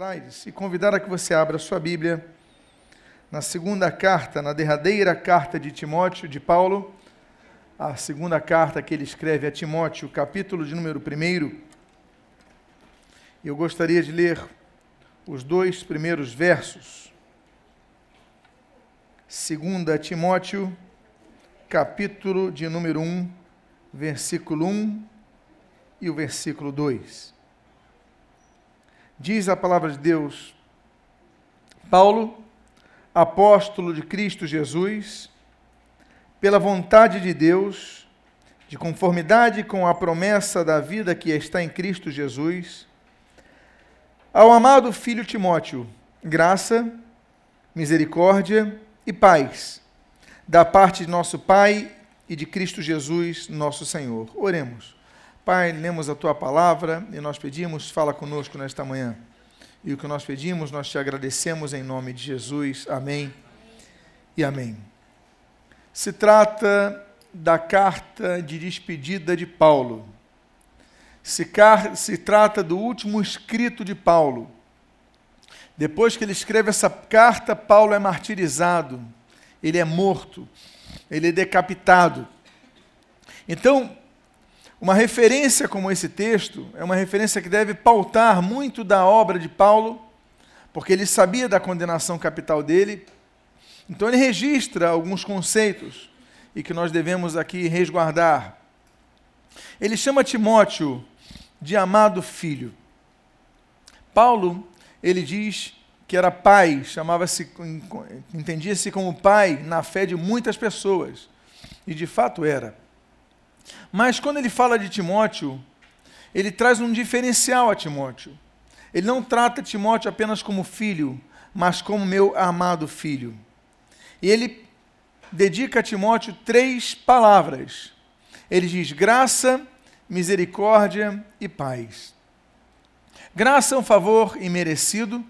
slides e convidar a que você abra sua Bíblia na segunda carta, na derradeira carta de Timóteo, de Paulo, a segunda carta que ele escreve a Timóteo, capítulo de número 1. Eu gostaria de ler os dois primeiros versos. Segunda Timóteo, capítulo de número 1, versículo 1 e o versículo 2. Diz a palavra de Deus: Paulo, apóstolo de Cristo Jesus, pela vontade de Deus, de conformidade com a promessa da vida que está em Cristo Jesus, ao amado filho Timóteo, graça, misericórdia e paz, da parte de nosso Pai e de Cristo Jesus, nosso Senhor. Oremos. Pai, lemos a tua palavra e nós pedimos, fala conosco nesta manhã. E o que nós pedimos, nós te agradecemos em nome de Jesus. Amém e amém. Se trata da carta de despedida de Paulo. Se, car se trata do último escrito de Paulo. Depois que ele escreve essa carta, Paulo é martirizado, ele é morto, ele é decapitado. Então, uma referência como esse texto é uma referência que deve pautar muito da obra de Paulo, porque ele sabia da condenação capital dele. Então ele registra alguns conceitos e que nós devemos aqui resguardar. Ele chama Timóteo de amado filho. Paulo, ele diz que era pai, chamava-se, entendia-se como pai na fé de muitas pessoas. E de fato era. Mas quando ele fala de Timóteo, ele traz um diferencial a Timóteo. Ele não trata Timóteo apenas como filho, mas como meu amado filho. E ele dedica a Timóteo três palavras. Ele diz graça, misericórdia e paz. Graça é um favor imerecido,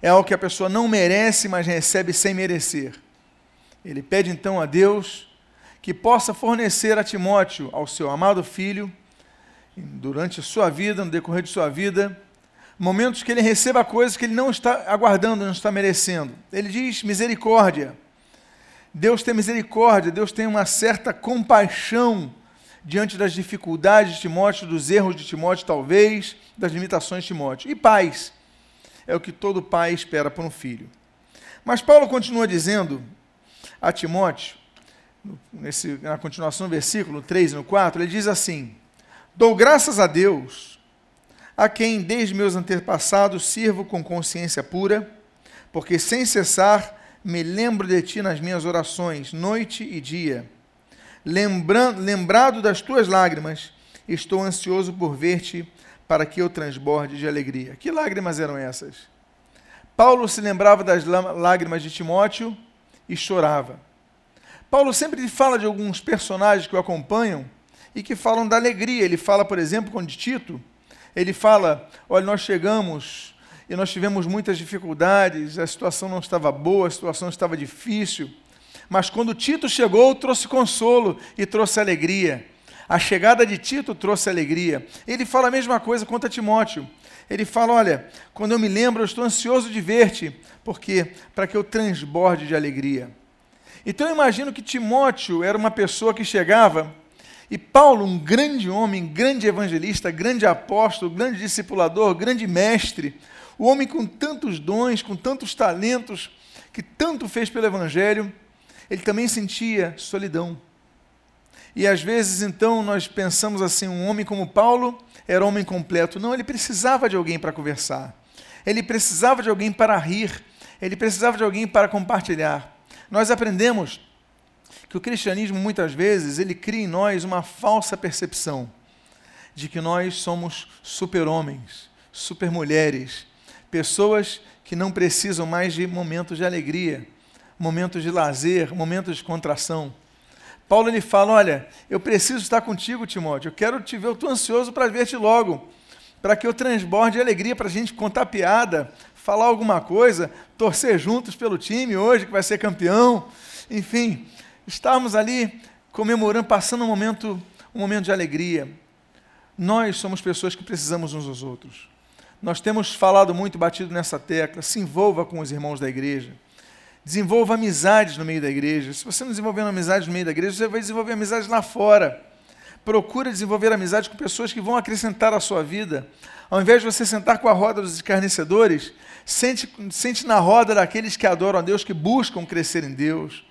é algo que a pessoa não merece, mas recebe sem merecer. Ele pede então a Deus que possa fornecer a Timóteo, ao seu amado filho, durante a sua vida, no decorrer de sua vida, momentos que ele receba coisas que ele não está aguardando, não está merecendo. Ele diz misericórdia. Deus tem misericórdia, Deus tem uma certa compaixão diante das dificuldades de Timóteo, dos erros de Timóteo, talvez, das limitações de Timóteo. E paz. É o que todo pai espera por um filho. Mas Paulo continua dizendo a Timóteo nesse, na continuação do versículo 3 e no 4, ele diz assim: Dou graças a Deus, a quem desde meus antepassados sirvo com consciência pura, porque sem cessar me lembro de ti nas minhas orações, noite e dia. Lembrando, lembrado das tuas lágrimas, estou ansioso por ver-te, para que eu transborde de alegria. Que lágrimas eram essas? Paulo se lembrava das lágrimas de Timóteo e chorava. Paulo sempre fala de alguns personagens que o acompanham e que falam da alegria. Ele fala, por exemplo, com Tito, ele fala: Olha, nós chegamos e nós tivemos muitas dificuldades, a situação não estava boa, a situação estava difícil, mas quando Tito chegou, trouxe consolo e trouxe alegria. A chegada de Tito trouxe alegria. Ele fala a mesma coisa quanto a Timóteo. Ele fala: Olha, quando eu me lembro, eu estou ansioso de ver-te, porque para que eu transborde de alegria. Então eu imagino que Timóteo era uma pessoa que chegava e Paulo, um grande homem, grande evangelista, grande apóstolo, grande discipulador, grande mestre, o homem com tantos dons, com tantos talentos, que tanto fez pelo evangelho, ele também sentia solidão. E às vezes então nós pensamos assim, um homem como Paulo era homem completo. Não, ele precisava de alguém para conversar. Ele precisava de alguém para rir. Ele precisava de alguém para compartilhar. Nós aprendemos que o cristianismo muitas vezes ele cria em nós uma falsa percepção de que nós somos super-homens, super-mulheres, pessoas que não precisam mais de momentos de alegria, momentos de lazer, momentos de contração. Paulo ele fala: Olha, eu preciso estar contigo, Timóteo. Eu quero te ver, eu estou ansioso para ver-te logo, para que eu transborde de alegria, para a gente contar piada, falar alguma coisa, torcer juntos pelo time hoje que vai ser campeão, enfim, estarmos ali comemorando, passando um momento, um momento de alegria. Nós somos pessoas que precisamos uns dos outros. Nós temos falado muito, batido nessa tecla. Se envolva com os irmãos da igreja. Desenvolva amizades no meio da igreja. Se você não desenvolver amizades no meio da igreja, você vai desenvolver amizades lá fora. Procura desenvolver amizades com pessoas que vão acrescentar a sua vida. Ao invés de você sentar com a roda dos escarnecedores, sente, sente na roda daqueles que adoram a Deus, que buscam crescer em Deus.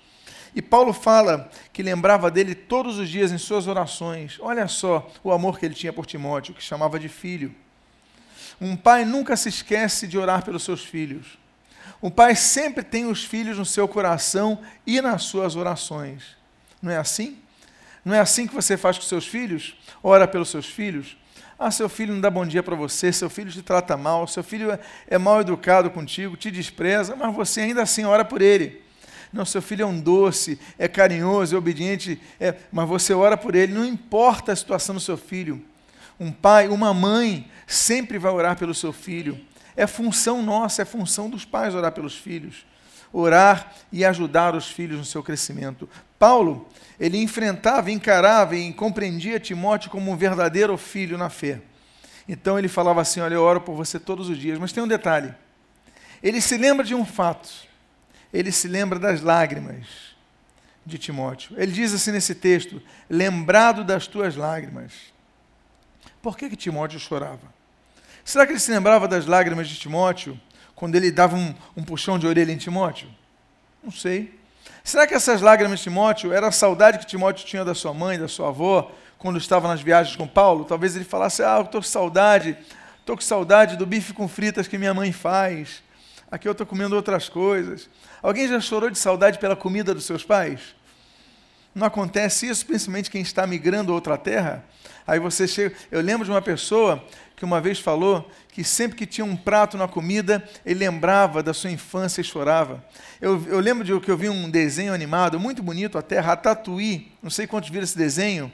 E Paulo fala que lembrava dele todos os dias em suas orações. Olha só o amor que ele tinha por Timóteo, que chamava de filho. Um pai nunca se esquece de orar pelos seus filhos. O pai sempre tem os filhos no seu coração e nas suas orações. Não é assim? Não é assim que você faz com seus filhos? Ora pelos seus filhos? Ah, seu filho não dá bom dia para você, seu filho te trata mal, seu filho é, é mal educado contigo, te despreza, mas você ainda assim ora por ele. Não, seu filho é um doce, é carinhoso, é obediente, é, mas você ora por ele, não importa a situação do seu filho. Um pai, uma mãe, sempre vai orar pelo seu filho. É função nossa, é função dos pais orar pelos filhos. Orar e ajudar os filhos no seu crescimento. Paulo, ele enfrentava, encarava e compreendia Timóteo como um verdadeiro filho na fé. Então ele falava assim: Olha, eu oro por você todos os dias. Mas tem um detalhe. Ele se lembra de um fato. Ele se lembra das lágrimas de Timóteo. Ele diz assim nesse texto: Lembrado das tuas lágrimas. Por que, que Timóteo chorava? Será que ele se lembrava das lágrimas de Timóteo quando ele dava um, um puxão de orelha em Timóteo? Não sei. Será que essas lágrimas de Timóteo era a saudade que Timóteo tinha da sua mãe, da sua avó, quando estava nas viagens com Paulo? Talvez ele falasse: Ah, eu estou com saudade, estou com saudade do bife com fritas que minha mãe faz. Aqui eu estou comendo outras coisas. Alguém já chorou de saudade pela comida dos seus pais? Não acontece isso, principalmente quem está migrando a outra terra? Aí você chega. Eu lembro de uma pessoa que uma vez falou que sempre que tinha um prato na comida, ele lembrava da sua infância e chorava. Eu, eu lembro de que eu vi um desenho animado, muito bonito até, Ratatouille, não sei quantos viram esse desenho,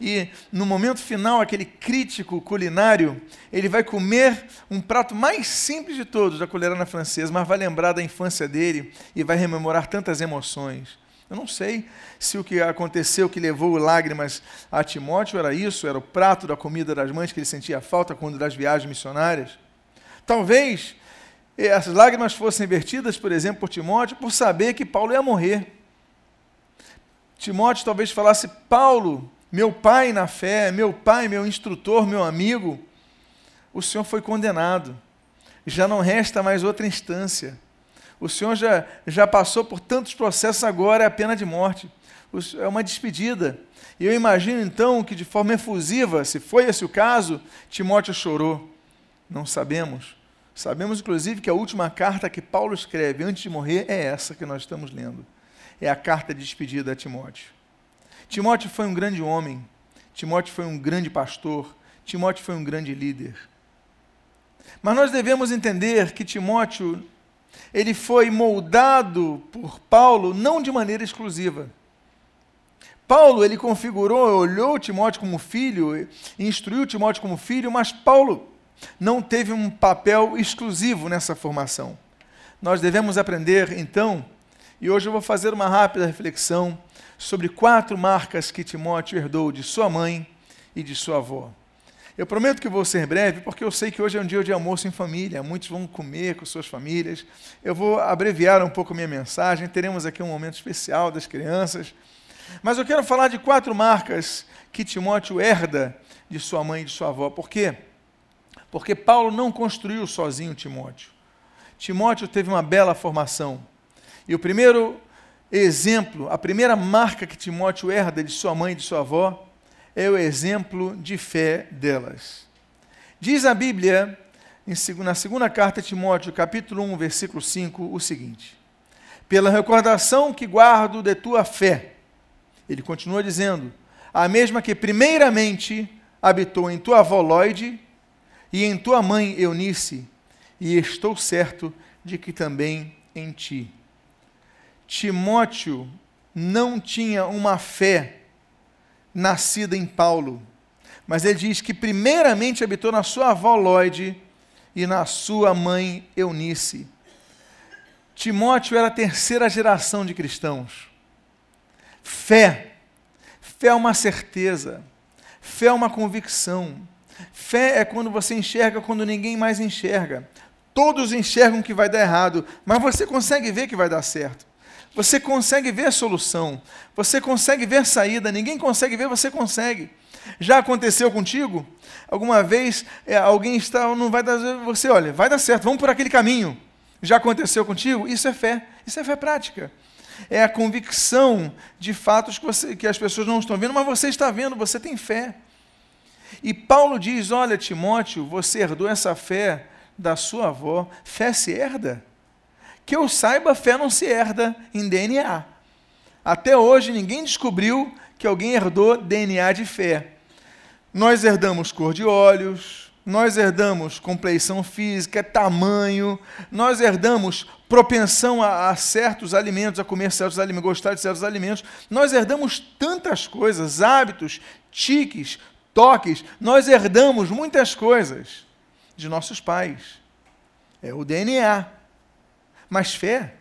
e no momento final, aquele crítico culinário, ele vai comer um prato mais simples de todos da colherana francesa, mas vai lembrar da infância dele e vai rememorar tantas emoções. Eu não sei se o que aconteceu que levou lágrimas a Timóteo era isso, era o prato da comida das mães que ele sentia falta quando das viagens missionárias. Talvez essas lágrimas fossem vertidas, por exemplo, por Timóteo, por saber que Paulo ia morrer. Timóteo talvez falasse: Paulo, meu pai na fé, meu pai, meu instrutor, meu amigo, o Senhor foi condenado. Já não resta mais outra instância. O Senhor já, já passou por tantos processos, agora é a pena de morte. É uma despedida. E eu imagino então que, de forma efusiva, se foi esse o caso, Timóteo chorou. Não sabemos. Sabemos, inclusive, que a última carta que Paulo escreve antes de morrer é essa que nós estamos lendo. É a carta de despedida a Timóteo. Timóteo foi um grande homem. Timóteo foi um grande pastor. Timóteo foi um grande líder. Mas nós devemos entender que Timóteo ele foi moldado por Paulo não de maneira exclusiva. Paulo, ele configurou, olhou Timóteo como filho, instruiu Timóteo como filho, mas Paulo não teve um papel exclusivo nessa formação. Nós devemos aprender, então, e hoje eu vou fazer uma rápida reflexão sobre quatro marcas que Timóteo herdou de sua mãe e de sua avó. Eu prometo que vou ser breve, porque eu sei que hoje é um dia de almoço em família, muitos vão comer com suas famílias. Eu vou abreviar um pouco minha mensagem, teremos aqui um momento especial das crianças. Mas eu quero falar de quatro marcas que Timóteo herda de sua mãe e de sua avó. Por quê? Porque Paulo não construiu sozinho Timóteo. Timóteo teve uma bela formação. E o primeiro exemplo, a primeira marca que Timóteo herda de sua mãe e de sua avó é o exemplo de fé delas. Diz a Bíblia, na segunda carta a Timóteo, capítulo 1, versículo 5, o seguinte: Pela recordação que guardo de tua fé, ele continua dizendo, a mesma que primeiramente habitou em tua avó Lloyd e em tua mãe Eunice, e estou certo de que também em ti. Timóteo não tinha uma fé nascida em Paulo. Mas ele diz que primeiramente habitou na sua avó Lloyd e na sua mãe Eunice. Timóteo era a terceira geração de cristãos. Fé. Fé é uma certeza. Fé é uma convicção. Fé é quando você enxerga quando ninguém mais enxerga. Todos enxergam que vai dar errado, mas você consegue ver que vai dar certo. Você consegue ver solução. Você consegue ver saída. Ninguém consegue ver, você consegue. Já aconteceu contigo? Alguma vez é, alguém está, não vai dar, você olha, vai dar certo, vamos por aquele caminho. Já aconteceu contigo? Isso é fé. Isso é fé prática. É a convicção de fatos que, você, que as pessoas não estão vendo, mas você está vendo, você tem fé. E Paulo diz: Olha, Timóteo, você herdou essa fé da sua avó, fé se herda. Que eu saiba, fé não se herda em DNA. Até hoje ninguém descobriu que alguém herdou DNA de fé. Nós herdamos cor de olhos, nós herdamos compleição física, tamanho, nós herdamos propensão a, a, certos alimentos, a comer certos alimentos, gostar de certos alimentos. Nós herdamos tantas coisas, hábitos, tiques, toques, nós herdamos muitas coisas de nossos pais. É o DNA. Mas fé?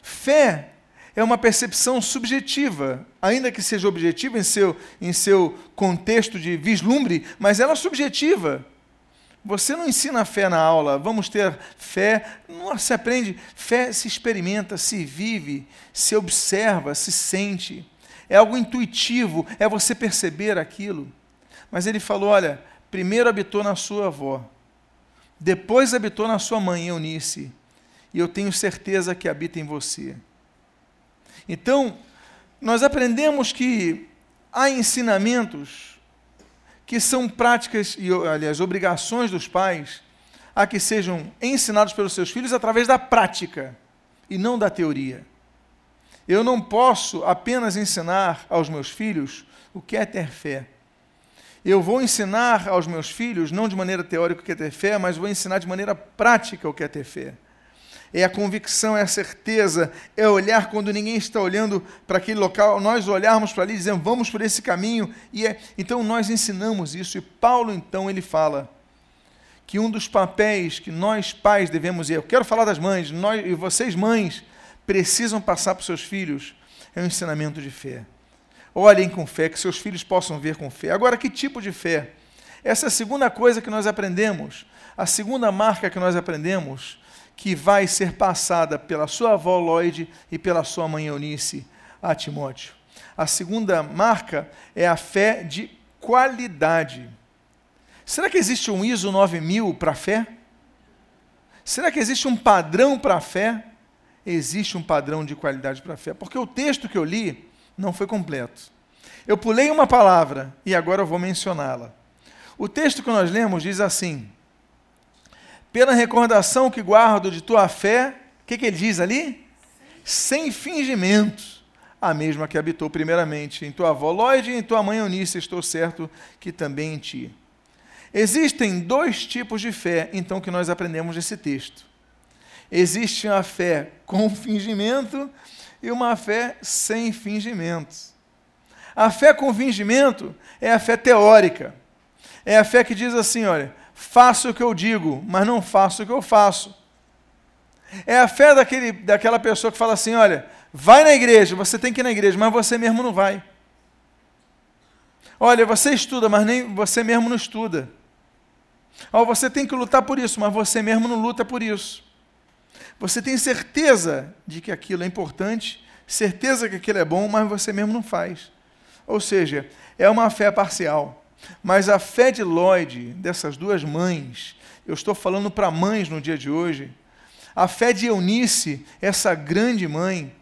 Fé é uma percepção subjetiva, ainda que seja objetiva em seu, em seu contexto de vislumbre, mas ela é subjetiva. Você não ensina fé na aula, vamos ter fé, não se aprende, fé se experimenta, se vive, se observa, se sente. É algo intuitivo, é você perceber aquilo. Mas ele falou: olha, primeiro habitou na sua avó, depois habitou na sua mãe, Eunice, e eu tenho certeza que habita em você. Então, nós aprendemos que há ensinamentos que são práticas e, aliás, obrigações dos pais a que sejam ensinados pelos seus filhos através da prática e não da teoria. Eu não posso apenas ensinar aos meus filhos o que é ter fé eu vou ensinar aos meus filhos, não de maneira teórica o que é ter fé, mas vou ensinar de maneira prática o que é ter fé. É a convicção, é a certeza, é olhar quando ninguém está olhando para aquele local, nós olharmos para ali e dizemos, vamos por esse caminho. E é, então nós ensinamos isso. E Paulo, então, ele fala que um dos papéis que nós pais devemos, e eu quero falar das mães, nós, e vocês mães, precisam passar para os seus filhos, é o ensinamento de fé. Olhem com fé, que seus filhos possam ver com fé. Agora, que tipo de fé? Essa é a segunda coisa que nós aprendemos, a segunda marca que nós aprendemos, que vai ser passada pela sua avó Lloyd e pela sua mãe Eunice a Timóteo. A segunda marca é a fé de qualidade. Será que existe um ISO 9000 para a fé? Será que existe um padrão para a fé? Existe um padrão de qualidade para a fé. Porque o texto que eu li, não foi completo. Eu pulei uma palavra e agora eu vou mencioná-la. O texto que nós lemos diz assim: Pela recordação que guardo de tua fé, o que, que ele diz ali? Sem fingimento, a mesma que habitou primeiramente em tua avó Lloyd e em tua mãe Eunice, estou certo que também em ti. Existem dois tipos de fé, então, que nós aprendemos nesse texto. Existe a fé com fingimento e uma fé sem fingimento. A fé com fingimento é a fé teórica. É a fé que diz assim: olha, faço o que eu digo, mas não faço o que eu faço. É a fé daquele, daquela pessoa que fala assim: olha, vai na igreja, você tem que ir na igreja, mas você mesmo não vai. Olha, você estuda, mas nem você mesmo não estuda. Olha, você tem que lutar por isso, mas você mesmo não luta por isso. Você tem certeza de que aquilo é importante, certeza que aquilo é bom, mas você mesmo não faz. Ou seja, é uma fé parcial. Mas a fé de Lloyd, dessas duas mães, eu estou falando para mães no dia de hoje, a fé de Eunice, essa grande mãe,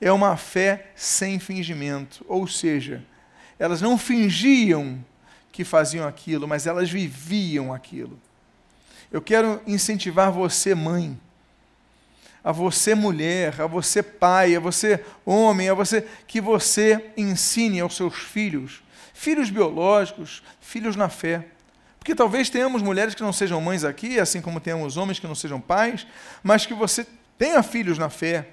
é uma fé sem fingimento. Ou seja, elas não fingiam que faziam aquilo, mas elas viviam aquilo. Eu quero incentivar você, mãe, a você mulher, a você pai, a você homem, a você que você ensine aos seus filhos, filhos biológicos, filhos na fé. Porque talvez tenhamos mulheres que não sejam mães aqui, assim como temos homens que não sejam pais, mas que você tenha filhos na fé.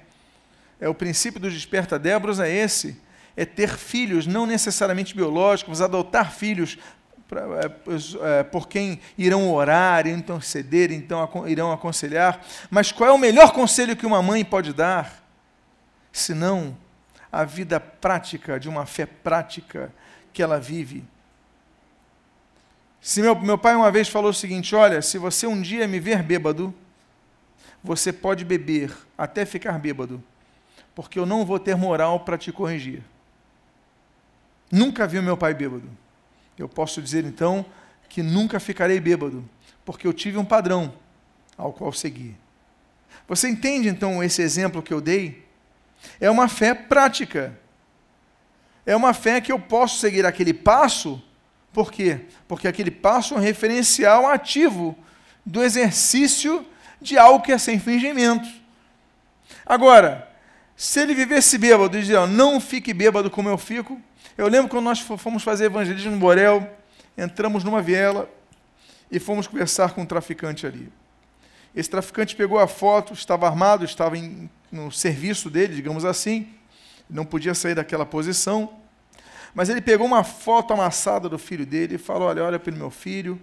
É o princípio do desperta Débora é esse, é ter filhos não necessariamente biológicos, adotar filhos é, é, por quem irão orar, interceder, então irão aconselhar. Mas qual é o melhor conselho que uma mãe pode dar? Senão a vida prática, de uma fé prática que ela vive. Se meu, meu pai uma vez falou o seguinte: olha, se você um dia me ver bêbado, você pode beber até ficar bêbado, porque eu não vou ter moral para te corrigir. Nunca vi o meu pai bêbado. Eu posso dizer então que nunca ficarei bêbado, porque eu tive um padrão ao qual seguir. Você entende então esse exemplo que eu dei? É uma fé prática. É uma fé que eu posso seguir aquele passo, por quê? Porque aquele passo é um referencial ativo do exercício de algo que é sem fingimento. Agora, se ele vivesse bêbado e dizia, não fique bêbado como eu fico. Eu lembro quando nós fomos fazer evangelismo no Borel, entramos numa viela e fomos conversar com um traficante ali. Esse traficante pegou a foto, estava armado, estava em, no serviço dele, digamos assim, não podia sair daquela posição. Mas ele pegou uma foto amassada do filho dele e falou: Olha, olha pelo meu filho,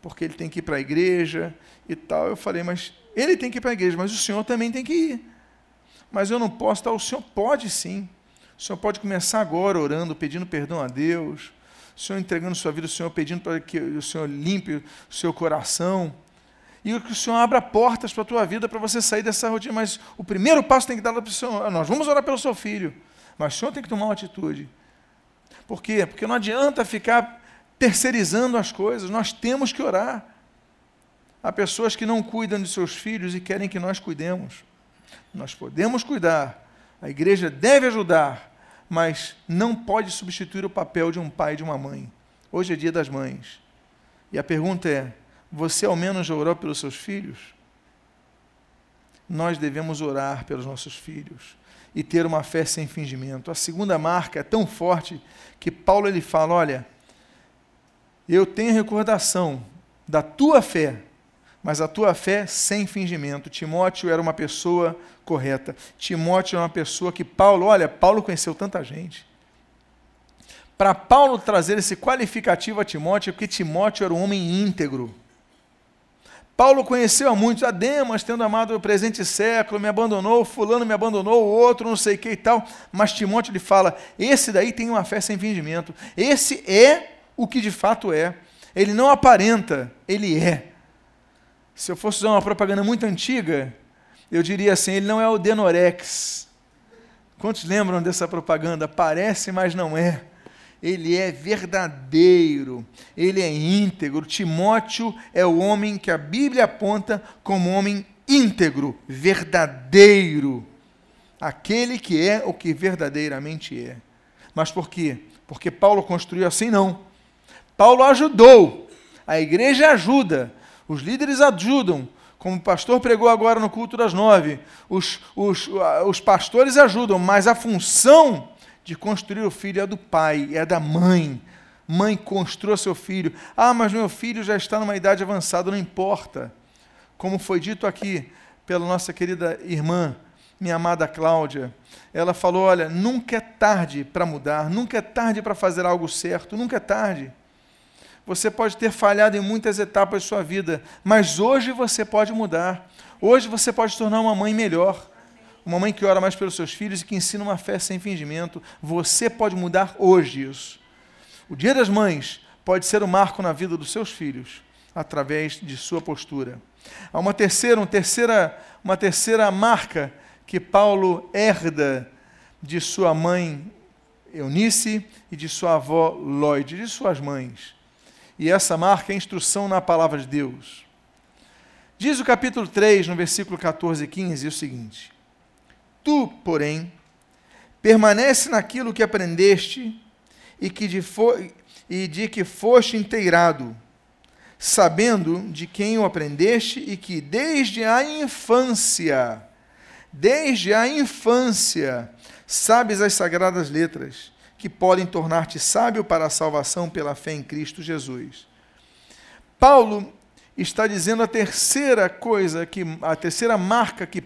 porque ele tem que ir para a igreja e tal. Eu falei: Mas ele tem que ir para a igreja, mas o senhor também tem que ir. Mas eu não posso, tal. O senhor pode sim. O senhor pode começar agora orando, pedindo perdão a Deus. O senhor entregando sua vida, o senhor pedindo para que o senhor limpe o seu coração e que o Senhor abra portas para a tua vida para você sair dessa rotina. Mas o primeiro passo tem que dar para o Senhor. Nós vamos orar pelo seu filho, mas o Senhor tem que tomar uma atitude. Por quê? Porque não adianta ficar terceirizando as coisas, nós temos que orar. Há pessoas que não cuidam de seus filhos e querem que nós cuidemos. Nós podemos cuidar, a igreja deve ajudar, mas não pode substituir o papel de um pai e de uma mãe. Hoje é dia das mães. E a pergunta é: você ao menos já orou pelos seus filhos? Nós devemos orar pelos nossos filhos e ter uma fé sem fingimento. A segunda marca é tão forte que Paulo ele fala: olha, eu tenho recordação da tua fé, mas a tua fé sem fingimento. Timóteo era uma pessoa correta. Timóteo era uma pessoa que Paulo, olha, Paulo conheceu tanta gente. Para Paulo trazer esse qualificativo a Timóteo, é porque Timóteo era um homem íntegro. Paulo conheceu a muitos, a Demas, tendo amado o presente século, me abandonou, fulano me abandonou, o outro não sei o que e tal. Mas Timóteo lhe fala: esse daí tem uma fé sem fingimento. Esse é o que de fato é. Ele não aparenta, ele é. Se eu fosse usar uma propaganda muito antiga, eu diria assim: ele não é o Denorex. Quantos lembram dessa propaganda? Parece, mas não é ele é verdadeiro, ele é íntegro. Timóteo é o homem que a Bíblia aponta como homem íntegro, verdadeiro. Aquele que é o que verdadeiramente é. Mas por quê? Porque Paulo construiu assim? Não. Paulo ajudou, a igreja ajuda, os líderes ajudam, como o pastor pregou agora no culto das nove, os, os, os pastores ajudam, mas a função de construir o filho é do pai, é da mãe. Mãe, construa seu filho. Ah, mas meu filho já está numa idade avançada, não importa. Como foi dito aqui pela nossa querida irmã, minha amada Cláudia, ela falou: olha, nunca é tarde para mudar, nunca é tarde para fazer algo certo, nunca é tarde. Você pode ter falhado em muitas etapas de sua vida, mas hoje você pode mudar. Hoje você pode se tornar uma mãe melhor uma mãe que ora mais pelos seus filhos e que ensina uma fé sem fingimento. Você pode mudar hoje isso. O Dia das Mães pode ser um marco na vida dos seus filhos através de sua postura. Há uma terceira, uma terceira, uma terceira marca que Paulo herda de sua mãe Eunice e de sua avó Lloyd, de suas mães. E essa marca é a instrução na palavra de Deus. Diz o capítulo 3, no versículo 14 e 15, o seguinte: Tu, porém, permanece naquilo que aprendeste e, que de, e de que foste inteirado, sabendo de quem o aprendeste e que desde a infância, desde a infância, sabes as sagradas letras, que podem tornar-te sábio para a salvação pela fé em Cristo Jesus. Paulo está dizendo a terceira coisa que a terceira marca que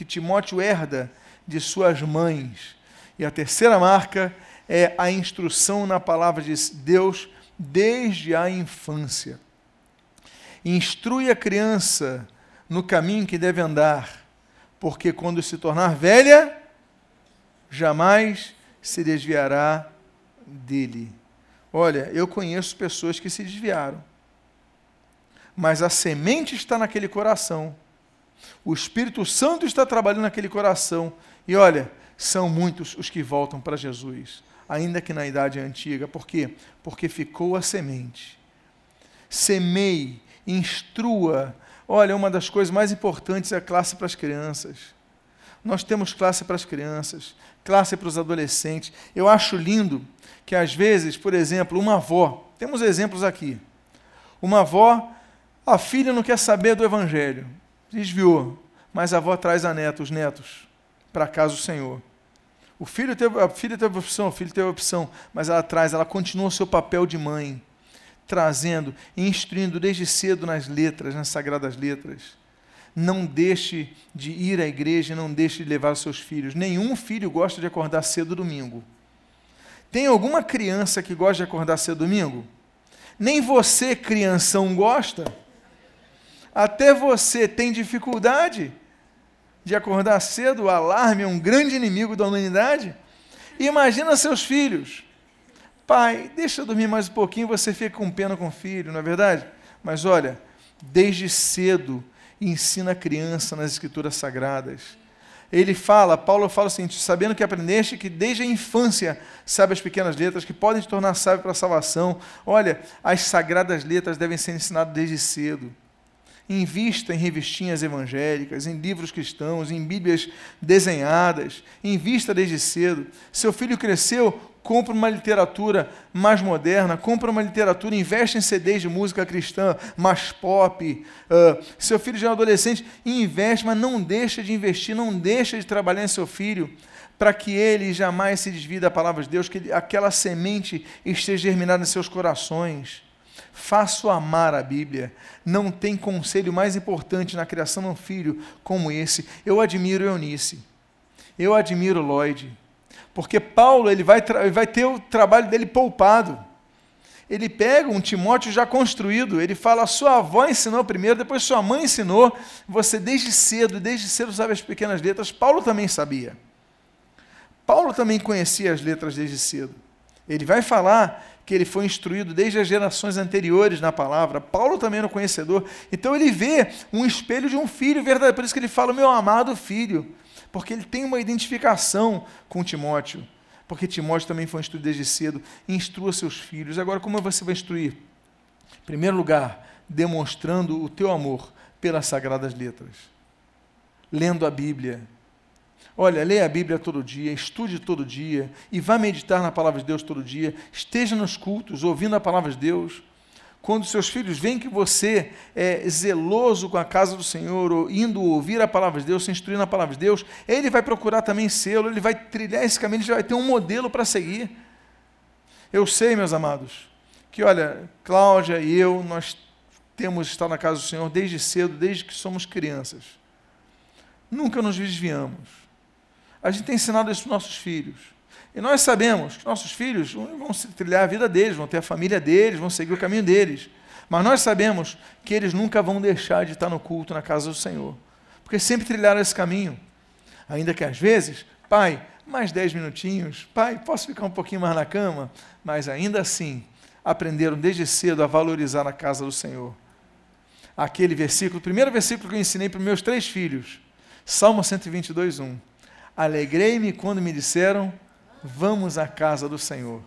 que Timóteo herda de suas mães. E a terceira marca é a instrução na palavra de Deus desde a infância. Instrui a criança no caminho que deve andar, porque quando se tornar velha, jamais se desviará dele. Olha, eu conheço pessoas que se desviaram, mas a semente está naquele coração. O Espírito Santo está trabalhando naquele coração. E olha, são muitos os que voltam para Jesus, ainda que na idade antiga. Por quê? Porque ficou a semente. Semeie, instrua. Olha, uma das coisas mais importantes é a classe para as crianças. Nós temos classe para as crianças, classe para os adolescentes. Eu acho lindo que, às vezes, por exemplo, uma avó, temos exemplos aqui. Uma avó, a filha não quer saber do evangelho, desviou, mas a avó traz a neta, os netos, para casa do Senhor. O filho teve, a filha teve opção, o filho teve opção, mas ela traz, ela continua o seu papel de mãe, trazendo e instruindo desde cedo nas letras, nas sagradas letras não deixe de ir à igreja, não deixe de levar os seus filhos. Nenhum filho gosta de acordar cedo domingo. Tem alguma criança que gosta de acordar cedo domingo? Nem você, crianção, gosta. Até você tem dificuldade de acordar cedo. O alarme é um grande inimigo da humanidade. Imagina seus filhos. Pai, deixa eu dormir mais um pouquinho, você fica com pena com o filho, não é verdade? Mas olha, desde cedo, ensina a criança nas escrituras sagradas. Ele fala, Paulo fala o seguinte: sabendo que aprendeste que desde a infância sabe as pequenas letras que podem te tornar sábio para a salvação. Olha, as sagradas letras devem ser ensinadas desde cedo. Invista em revistinhas evangélicas, em livros cristãos, em Bíblias desenhadas. Invista desde cedo. Seu filho cresceu, compra uma literatura mais moderna, compra uma literatura, investe em CDs de música cristã, mais pop. Uh, seu filho já é adolescente, investe, mas não deixa de investir, não deixa de trabalhar em seu filho, para que ele jamais se desvie da palavra de Deus, que aquela semente esteja germinada em seus corações. Faço amar a Bíblia. Não tem conselho mais importante na criação de um filho como esse. Eu admiro Eunice. Eu admiro Lloyd. Porque Paulo ele vai, ele vai ter o trabalho dele poupado. Ele pega um Timóteo já construído, ele fala: sua avó ensinou primeiro, depois sua mãe ensinou. Você desde cedo, desde cedo sabe as pequenas letras. Paulo também sabia. Paulo também conhecia as letras desde cedo. Ele vai falar que ele foi instruído desde as gerações anteriores na palavra. Paulo também era um conhecedor. Então ele vê um espelho de um filho verdadeiro. Por isso que ele fala, meu amado filho porque ele tem uma identificação com Timóteo, porque Timóteo também foi instruído desde cedo. Instrua seus filhos. Agora, como você vai instruir? Em primeiro lugar, demonstrando o teu amor pelas sagradas letras, lendo a Bíblia. Olha, leia a Bíblia todo dia, estude todo dia e vá meditar na palavra de Deus todo dia. Esteja nos cultos, ouvindo a palavra de Deus. Quando seus filhos veem que você é zeloso com a casa do Senhor, ou indo ouvir a palavra de Deus, se instruir na palavra de Deus, ele vai procurar também selo, ele vai trilhar esse caminho, ele vai ter um modelo para seguir. Eu sei, meus amados, que olha, Cláudia e eu, nós temos estado na casa do Senhor desde cedo, desde que somos crianças. Nunca nos desviamos. A gente tem ensinado isso para os nossos filhos. E nós sabemos que nossos filhos vão trilhar a vida deles, vão ter a família deles, vão seguir o caminho deles. Mas nós sabemos que eles nunca vão deixar de estar no culto na casa do Senhor. Porque sempre trilharam esse caminho. Ainda que às vezes, pai, mais dez minutinhos, pai, posso ficar um pouquinho mais na cama? Mas ainda assim, aprenderam desde cedo a valorizar a casa do Senhor. Aquele versículo, o primeiro versículo que eu ensinei para meus três filhos, Salmo 122, 1. Alegrei-me quando me disseram, Vamos à casa do Senhor.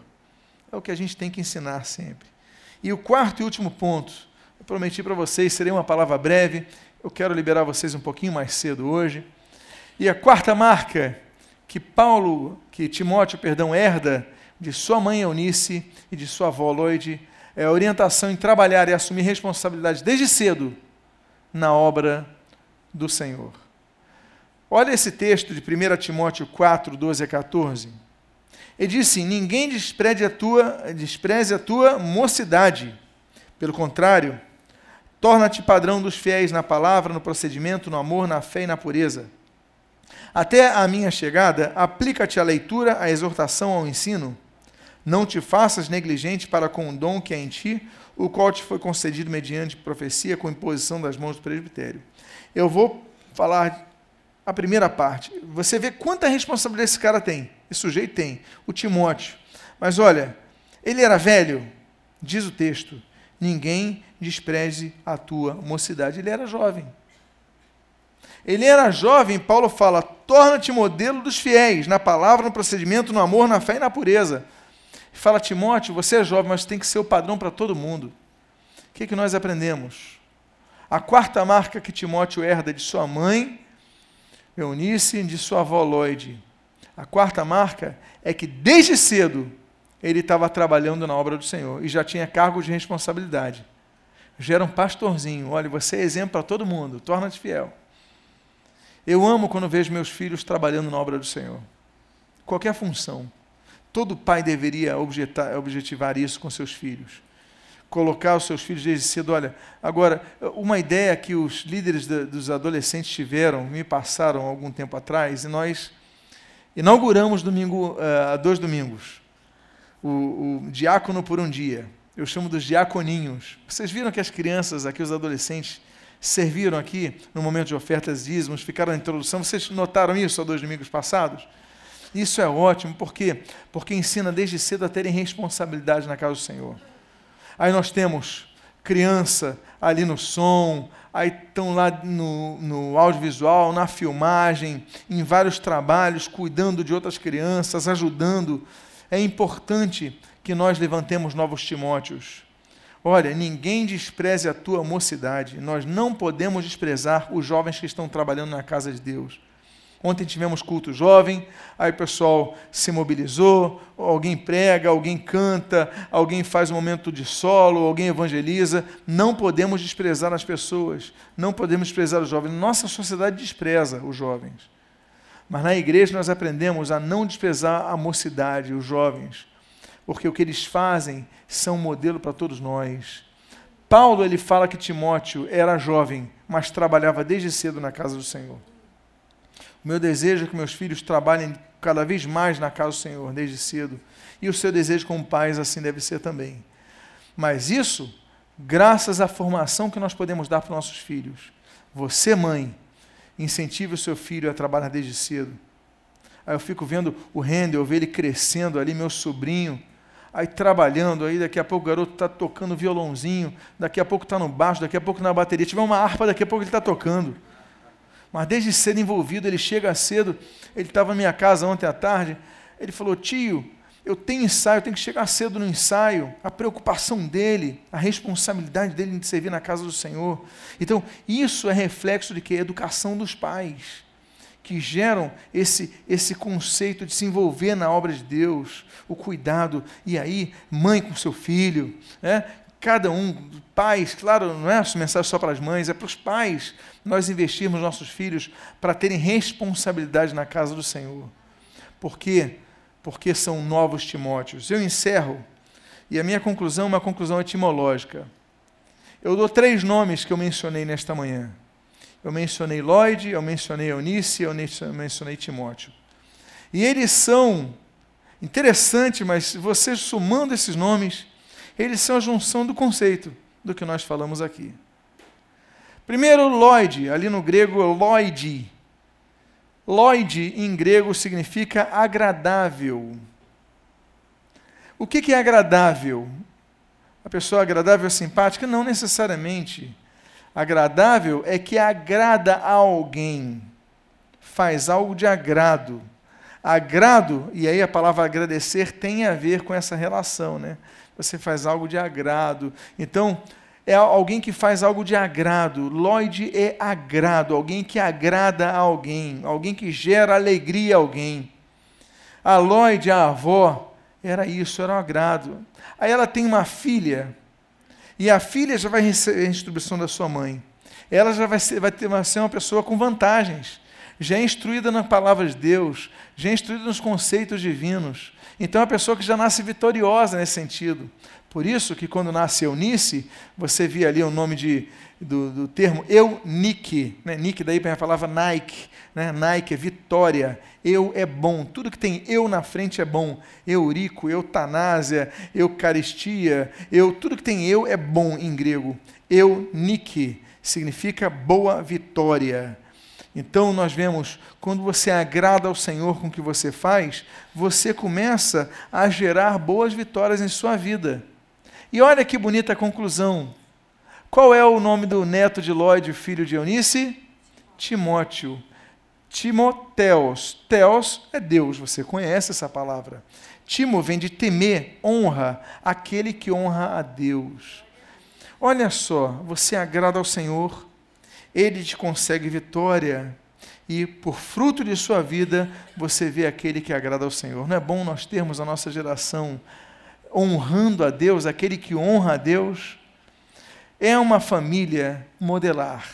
É o que a gente tem que ensinar sempre. E o quarto e último ponto, eu prometi para vocês, seria uma palavra breve, eu quero liberar vocês um pouquinho mais cedo hoje. E a quarta marca que Paulo, que Timóteo, perdão, herda de sua mãe Eunice e de sua avó Lloyd, é a orientação em trabalhar e assumir responsabilidade desde cedo na obra do Senhor. Olha esse texto de 1 Timóteo 4, 12 a 14. Ele diz assim: ninguém despreze a tua, despreze a tua mocidade. Pelo contrário, torna-te padrão dos fiéis na palavra, no procedimento, no amor, na fé e na pureza. Até a minha chegada, aplica-te à leitura, à exortação, ao ensino. Não te faças negligente para com o dom que é em ti, o qual te foi concedido mediante profecia com imposição das mãos do presbitério. Eu vou falar a primeira parte. Você vê quanta responsabilidade esse cara tem. Esse sujeito tem. O Timóteo. Mas olha, Ele era velho? Diz o texto: ninguém despreze a tua mocidade. Ele era jovem. Ele era jovem, Paulo fala: torna-te modelo dos fiéis, na palavra, no procedimento, no amor, na fé e na pureza. Fala, Timóteo, você é jovem, mas tem que ser o padrão para todo mundo. O que, que nós aprendemos? A quarta marca que Timóteo herda de sua mãe, Eunice, de sua avó Lloyd. A quarta marca é que desde cedo ele estava trabalhando na obra do Senhor e já tinha cargo de responsabilidade. Já era um pastorzinho. Olha, você é exemplo para todo mundo, torna-te fiel. Eu amo quando vejo meus filhos trabalhando na obra do Senhor. Qualquer função. Todo pai deveria objetar, objetivar isso com seus filhos. Colocar os seus filhos desde cedo. Olha, agora, uma ideia que os líderes de, dos adolescentes tiveram, me passaram algum tempo atrás, e nós inauguramos domingo, uh, dois domingos. O, o diácono por um dia. Eu chamo dos diaconinhos. Vocês viram que as crianças aqui, os adolescentes, serviram aqui no momento de ofertas dízimos, ficaram na introdução. Vocês notaram isso há dois domingos passados? Isso é ótimo, por quê? Porque ensina desde cedo a terem responsabilidade na casa do Senhor. Aí nós temos criança ali no som, aí estão lá no, no audiovisual, na filmagem, em vários trabalhos, cuidando de outras crianças, ajudando. É importante que nós levantemos novos Timóteos. Olha, ninguém despreze a tua mocidade. Nós não podemos desprezar os jovens que estão trabalhando na casa de Deus. Ontem tivemos culto jovem, aí o pessoal se mobilizou, alguém prega, alguém canta, alguém faz um momento de solo, alguém evangeliza. Não podemos desprezar as pessoas, não podemos desprezar os jovens. Nossa sociedade despreza os jovens. Mas na igreja nós aprendemos a não desprezar a mocidade, os jovens porque o que eles fazem são um modelo para todos nós. Paulo ele fala que Timóteo era jovem, mas trabalhava desde cedo na casa do Senhor. O meu desejo é que meus filhos trabalhem cada vez mais na casa do Senhor desde cedo, e o seu desejo como pais assim deve ser também. Mas isso, graças à formação que nós podemos dar para nossos filhos. Você, mãe, incentive o seu filho a trabalhar desde cedo. Aí eu fico vendo o Rendel, eu vejo ele crescendo ali, meu sobrinho aí trabalhando, aí daqui a pouco o garoto está tocando violãozinho, daqui a pouco está no baixo, daqui a pouco na bateria, tiver uma harpa, daqui a pouco ele está tocando. Mas desde cedo envolvido, ele chega cedo, ele estava na minha casa ontem à tarde, ele falou, tio, eu tenho ensaio, eu tenho que chegar cedo no ensaio, a preocupação dele, a responsabilidade dele de servir na casa do Senhor. Então, isso é reflexo de que? Educação dos pais que geram esse, esse conceito de se envolver na obra de Deus, o cuidado, e aí, mãe com seu filho, né? Cada um, pais, claro, não é essa mensagem só para as mães, é para os pais, nós investirmos nossos filhos para terem responsabilidade na casa do Senhor. Por quê? Porque são novos Timóteos. Eu encerro, e a minha conclusão é uma conclusão etimológica. Eu dou três nomes que eu mencionei nesta manhã. Eu mencionei Lloyd, eu mencionei Eunice, eu mencionei Timóteo. E eles são, interessante, mas você somando esses nomes, eles são a junção do conceito do que nós falamos aqui. Primeiro, Lloyd, ali no grego, Lloyd. Lloyd, em grego, significa agradável. O que é agradável? A pessoa agradável é simpática? Não necessariamente. Agradável é que agrada a alguém, faz algo de agrado. Agrado, e aí a palavra agradecer tem a ver com essa relação, né? Você faz algo de agrado. Então, é alguém que faz algo de agrado. Lloyd é agrado, alguém que agrada a alguém, alguém que gera alegria a alguém. A Lloyd, a avó, era isso, era um agrado. Aí ela tem uma filha e a filha já vai receber a instrução da sua mãe. Ela já vai ser, vai ter, vai ser uma pessoa com vantagens, já é instruída na palavra de Deus, já é instruída nos conceitos divinos. Então é uma pessoa que já nasce vitoriosa nesse sentido. Por isso que quando nasce Eunice, você via ali o nome de, do, do termo Eunice, né? Nick daí para a palavra Nike, né? Nike é vitória, eu é bom, tudo que tem eu na frente é bom, eurico, eutanásia, eucaristia, eu, tudo que tem eu é bom em grego. Eunice significa boa vitória. Então nós vemos, quando você agrada ao Senhor com o que você faz, você começa a gerar boas vitórias em sua vida. E olha que bonita conclusão. Qual é o nome do neto de Lloyd, filho de Eunice? Timóteo. Timoteus. Teos é Deus, você conhece essa palavra. Timo vem de temer, honra, aquele que honra a Deus. Olha só, você agrada ao Senhor, ele te consegue vitória e por fruto de sua vida você vê aquele que agrada ao Senhor. Não é bom nós termos a nossa geração honrando a Deus, aquele que honra a Deus? É uma família modelar.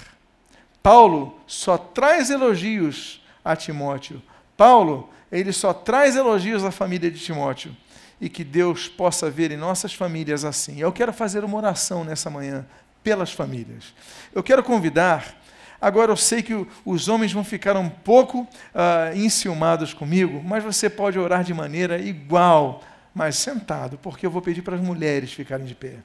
Paulo só traz elogios a Timóteo. Paulo, ele só traz elogios à família de Timóteo. E que Deus possa ver em nossas famílias assim. Eu quero fazer uma oração nessa manhã pelas famílias. Eu quero convidar. Agora eu sei que os homens vão ficar um pouco uh, enciumados comigo, mas você pode orar de maneira igual, mas sentado, porque eu vou pedir para as mulheres ficarem de pé.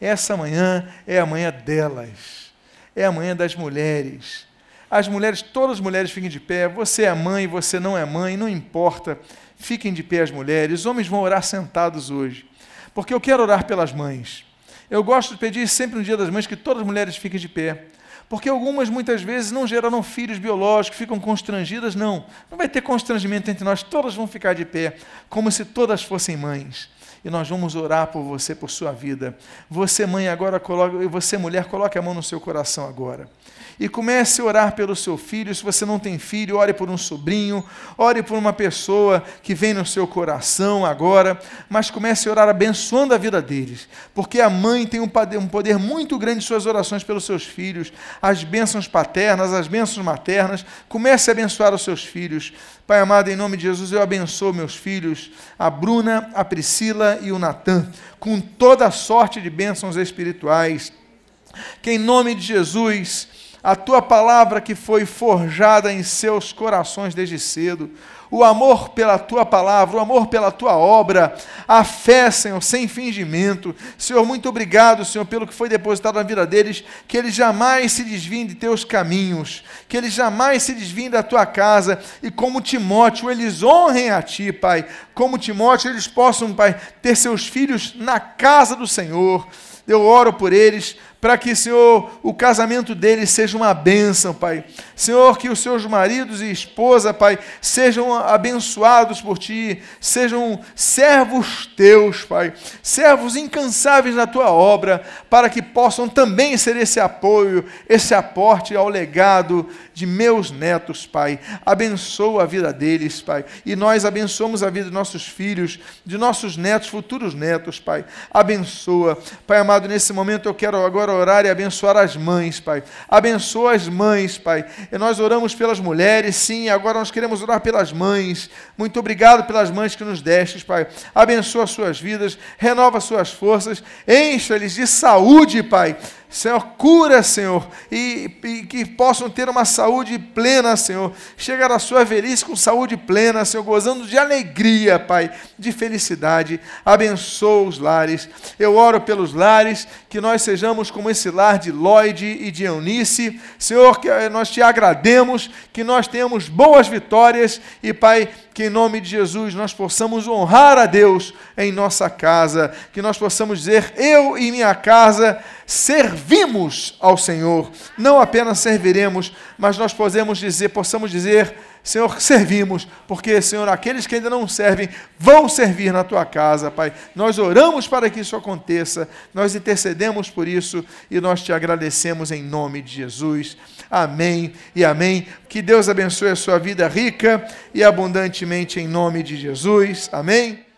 Essa manhã é a manhã delas, é a manhã das mulheres. As mulheres, todas as mulheres fiquem de pé. Você é mãe, você não é mãe, não importa. Fiquem de pé as mulheres. Os homens vão orar sentados hoje, porque eu quero orar pelas mães. Eu gosto de pedir sempre no Dia das Mães que todas as mulheres fiquem de pé. Porque algumas muitas vezes não geraram filhos biológicos, ficam constrangidas, não. Não vai ter constrangimento entre nós, todas vão ficar de pé, como se todas fossem mães. E nós vamos orar por você, por sua vida. Você, mãe, agora coloca, você, mulher, coloque a mão no seu coração agora e comece a orar pelo seu filho. Se você não tem filho, ore por um sobrinho, ore por uma pessoa que vem no seu coração agora, mas comece a orar abençoando a vida deles, porque a mãe tem um poder, muito grande em suas orações pelos seus filhos, as bênçãos paternas, as bênçãos maternas. Comece a abençoar os seus filhos. Pai amado, em nome de Jesus, eu abençoo meus filhos, a Bruna, a Priscila e o Natan, com toda a sorte de bênçãos espirituais. Que em nome de Jesus a tua palavra que foi forjada em seus corações desde cedo, o amor pela tua palavra, o amor pela tua obra, a fé, Senhor, sem fingimento. Senhor, muito obrigado, Senhor, pelo que foi depositado na vida deles, que eles jamais se desviem de teus caminhos, que eles jamais se desviem da tua casa, e como Timóteo, eles honrem a ti, Pai. Como Timóteo, eles possam, Pai, ter seus filhos na casa do Senhor. Eu oro por eles para que, Senhor, o casamento deles seja uma bênção, Pai. Senhor, que os seus maridos e esposa, Pai, sejam abençoados por Ti, sejam servos Teus, Pai, servos incansáveis na Tua obra, para que possam também ser esse apoio, esse aporte ao legado de meus netos, Pai. Abençoa a vida deles, Pai, e nós abençoamos a vida de nossos filhos, de nossos netos, futuros netos, Pai. Abençoa. Pai amado, nesse momento eu quero agora agora orar e abençoar as mães, Pai. Abençoa as mães, Pai. E nós oramos pelas mulheres, sim, agora nós queremos orar pelas mães. Muito obrigado pelas mães que nos destes, Pai. Abençoa suas vidas, renova suas forças, encha-lhes de saúde, Pai Senhor, cura, Senhor, e, e, que possam ter uma saúde plena, Senhor. Chegar à sua velhice com saúde plena, Senhor, gozando de alegria, Pai, de felicidade. Abençoa os lares. Eu oro pelos lares, que nós sejamos como esse lar de Lloyd e de Eunice. Senhor, que nós te agrademos, que nós tenhamos boas vitórias e, Pai, que em nome de Jesus nós possamos honrar a Deus em nossa casa, que nós possamos dizer: Eu e minha casa servimos ao Senhor. Não apenas serviremos, mas nós podemos dizer, possamos dizer, Senhor, servimos, porque, Senhor, aqueles que ainda não servem vão servir na tua casa, Pai. Nós oramos para que isso aconteça, nós intercedemos por isso e nós te agradecemos em nome de Jesus. Amém e amém. Que Deus abençoe a sua vida rica e abundantemente em nome de Jesus. Amém.